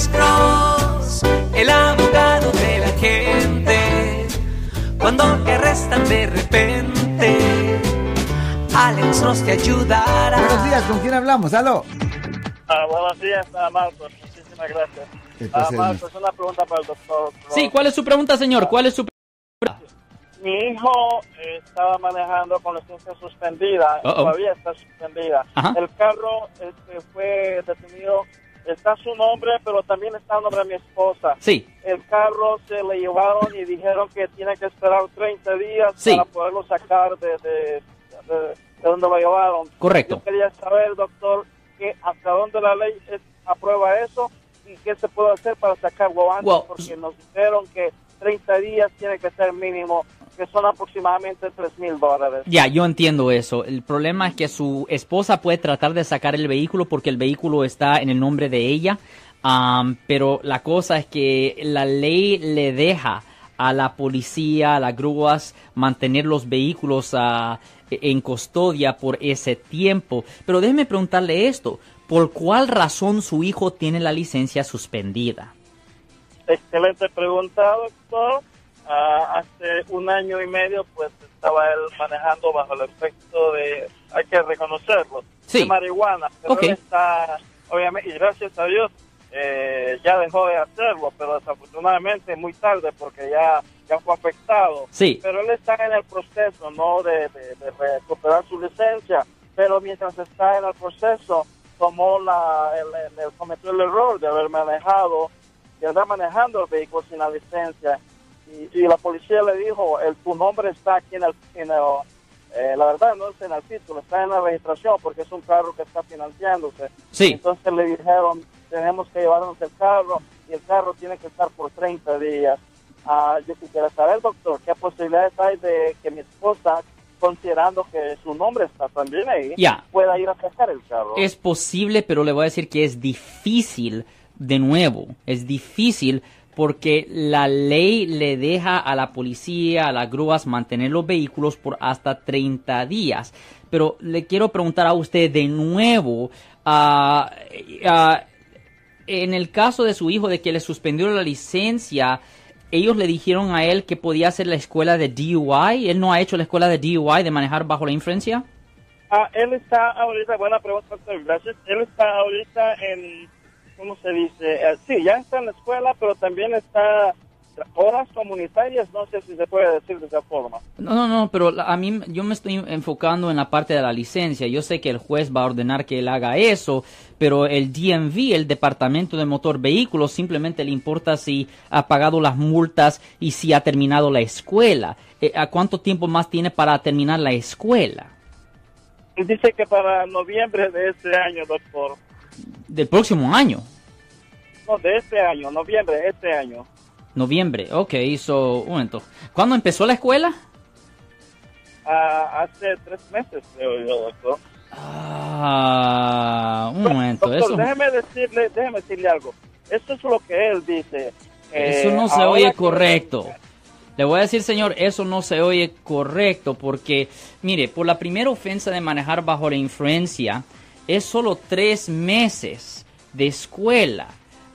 Alex Cross, el abogado de la gente. Cuando te arrestan de repente, Alex Cross te ayudará. Buenos días, ¿con quién hablamos? ¡Aló! Ah, buenos días, Marcos. Muchísimas gracias. Ah, Marcos, una pregunta para el doctor. Sí, ¿cuál es su pregunta, señor? ¿Cuál es su Mi hijo estaba manejando con licencia suspendida, y Uh-oh. todavía está suspendida. Ajá. El carro este, fue detenido, está su nombre, pero también está el nombre de mi esposa. Sí. El carro se le llevaron y dijeron que tiene que esperar 30 días Sí. para poderlo sacar de, de, de- de donde lo llevaron. Correcto. Yo quería saber, doctor, que hasta dónde la ley es- aprueba eso y qué se puede hacer para sacarlo antes, Well, porque nos dijeron que 30 días tiene que ser mínimo, que son aproximadamente 3 mil dólares. Ya, yo entiendo eso. El problema es que su esposa puede tratar de sacar el vehículo porque el vehículo está en el nombre de ella, pero la cosa es que la ley le deja a la policía, a las grúas, mantener los vehículos ah, en custodia por ese tiempo. Pero déjeme preguntarle esto, ¿por cuál razón su hijo tiene la licencia suspendida? Excelente pregunta, doctor. Ah, hace un año y medio, pues estaba él manejando bajo el efecto de, hay que reconocerlo, Sí. de marihuana. Pero él está, obviamente, y gracias a Dios, eh, ya dejó de hacerlo, pero desafortunadamente muy tarde porque ya, ya fue afectado. Sí. Pero él está en el proceso, ¿no? De, de- de recuperar su licencia. Pero mientras está en el proceso, tomó la, el, el- el- cometió el error de haber manejado y andar manejando el vehículo sin la licencia. Y, y la policía le dijo, el, tu nombre está aquí en el... en el, eh, la verdad no es en el título, está en la registración porque es un carro que está financiándose. Sí. Entonces le dijeron, tenemos que llevarnos el carro y el carro tiene que estar por 30 días. Ah, yo quisiera saber, doctor, qué posibilidades hay de que mi esposa, considerando que su nombre está también ahí, Ya. pueda ir a sacar el carro. Es posible, pero le voy a decir que es difícil de nuevo. Es difícil porque la ley le deja a la policía, a las grúas, mantener los vehículos por hasta 30 días. Pero le quiero preguntar a usted de nuevo, ah, en el caso de su hijo de que le suspendió la licencia, ellos le dijeron a él que podía hacer la escuela de DUI. Él no ha hecho la escuela de DUI de manejar bajo la influencia. Ah, él está ahorita, buena pregunta, gracias. Él está ahorita en, ¿cómo se dice? Eh, sí, ya está en la escuela, pero también está horas comunitarias, no sé si se puede decir de esa forma. No, no, no, pero a mí yo me estoy enfocando en la parte de la licencia. Yo sé que el juez va a ordenar que él haga eso, pero el DMV, el Departamento de Motor Vehículos, simplemente le importa si ha pagado las multas y si ha terminado la escuela. Eh, ¿A cuánto tiempo más tiene para terminar la escuela? Dice que para noviembre de este año, doctor. Del próximo año, No, de este año, noviembre de este año. noviembre. Ok, so, un momento. ¿Cuándo empezó la escuela? Ah, hace tres meses, creo yo, doctor. Ah, un momento. Doctor, Eso, déjeme decirle, déjeme decirle algo. Eso es lo que él dice. Eso Eh, no se oye que- correcto. Le voy a decir, señor, eso no se oye correcto porque, mire, por la primera ofensa de manejar bajo la influencia, es solo tres meses de escuela.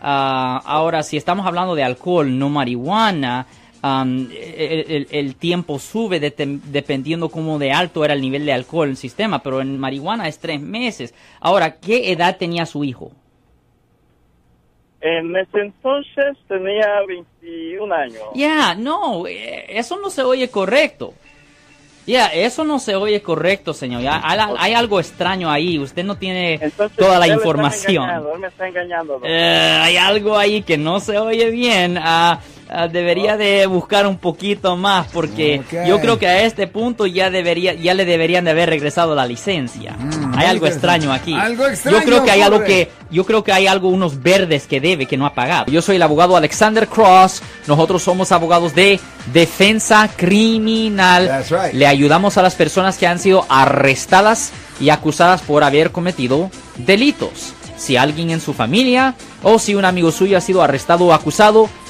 Ah, ahora, si estamos hablando de alcohol, no marihuana, am, el, el- el tiempo sube de- dependiendo cómo de alto era el nivel de alcohol en el sistema, pero en marihuana es tres meses. Ahora, ¿qué edad tenía su hijo? En ese entonces tenía 21 años. Ya, no, eh, eso no se oye correcto. Ya, eso no se oye correcto, señor. Ya, hay, algo extraño ahí. Usted no tiene Entonces, toda la él me está información. engañando, me está engañando. Eh, hay algo ahí que no se oye bien. Ah, debería de buscar un poquito más porque yo creo que a este punto ya debería, ya le deberían de haber regresado la licencia. Mm, hay algo extraño aquí. Algo extraño Yo creo que hay algo que, yo creo que hay algo unos verdes que debe que no ha pagado. Yo soy el abogado Alexander Cross. Nosotros somos abogados de defensa criminal. That's right. Le ayudamos a las personas que han sido arrestadas y acusadas por haber cometido delitos. Si alguien en su familia o si un amigo suyo ha sido arrestado o acusado,